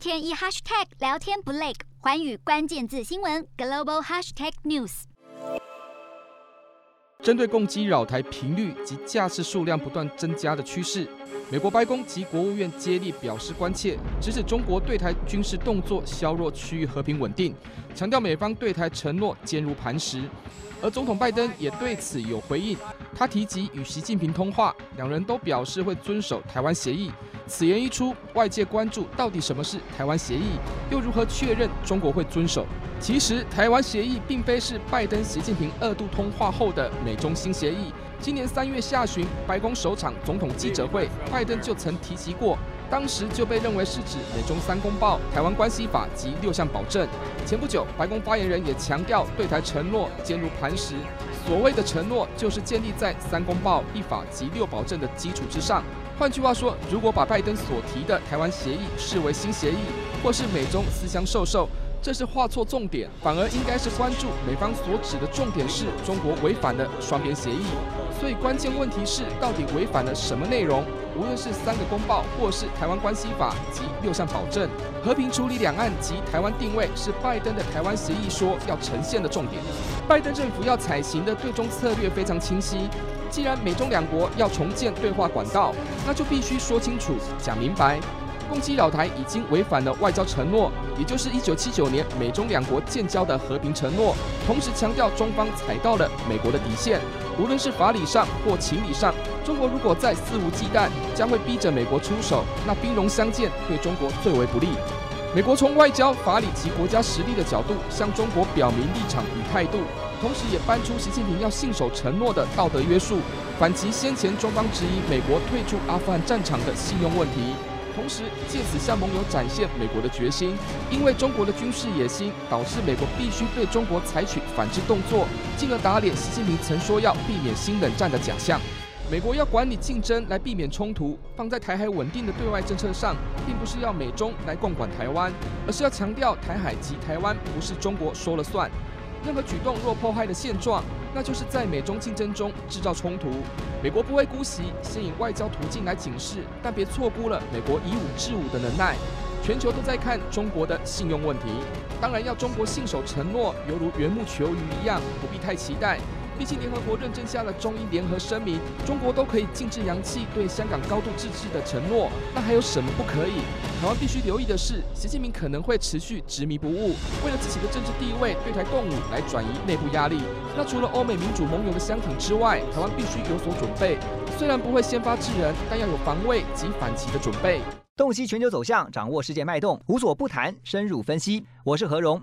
天一 hashtag 聊天不累，环宇关键字新闻 global hashtag news。针对共机扰台频率及架次数量不断增加的趋势，美国白宫及国务院接力表示关切，指指中国对台军事动作削弱区域和平稳定，强调美方对台承诺坚如磐石。而总统拜登也对此有回应，他提及与习近平通话，两人都表示会遵守台湾协议。此言一出，外界关注到底什么是台湾协议，又如何确认中国会遵守？其实，台湾协议并非是拜登、习近平二度通话后的美中新协议。今年三月下旬，白宫首场总统记者会，拜登就曾提及过，当时就被认为是指美中三公报、台湾关系法及六项保证。前不久，白宫发言人也强调，对台承诺坚如磐石。所谓的承诺，就是建立在三公报、一法及六保证的基础之上。换句话说，如果把拜登所提的台湾协议视为新协议，或是美中私相授受，这是画错重点，反而应该是关注美方所指的重点是中国违反了双边协议。所以关键问题是，到底违反了什么内容？无论是三个公报，或是台湾关系法及六项保证，和平处理两岸及台湾定位，是拜登的台湾协议说要呈现的重点。拜登政府要采行的对中策略非常清晰。既然美中两国要重建对话管道，那就必须说清楚、讲明白。共机扰台已经违反了外交承诺，也就是一九七九年美中两国建交的和平承诺。同时强调中方踩到了美国的底线，无论是法理上或情理上，中国如果再肆无忌惮，将会逼着美国出手，那兵戎相见对中国最为不利。美国从外交、法理及国家实力的角度向中国表明立场与态度。同时也搬出习近平要信守承诺的道德约束，反击先前中方质疑美国退出阿富汗战场的信用问题，同时借此向盟友展现美国的决心。因为中国的军事野心，导致美国必须对中国采取反制动作，进而打脸习近平曾说要避免新冷战的假象。美国要管理竞争来避免冲突，放在台海稳定的对外政策上，并不是要美中来共管台湾，而是要强调台海及台湾不是中国说了算。任何举动若破坏的现状，那就是在美中竞争中制造冲突。美国不会姑息，先以外交途径来警示，但别错估了美国以武制武的能耐。全球都在看中国的信用问题，当然要中国信守承诺，犹如缘木求鱼一样，不必太期待。毕竟联合国认证下了中英联合声明，中国都可以禁止洋气对香港高度自治的承诺，那还有什么不可以？台湾必须留意的是，习近平可能会持续执迷不悟，为了自己的政治地位，对台动武来转移内部压力。那除了欧美民主盟友的相挺之外，台湾必须有所准备。虽然不会先发制人，但要有防卫及反击的准备。洞悉全球走向，掌握世界脉动，无所不谈，深入分析。我是何荣。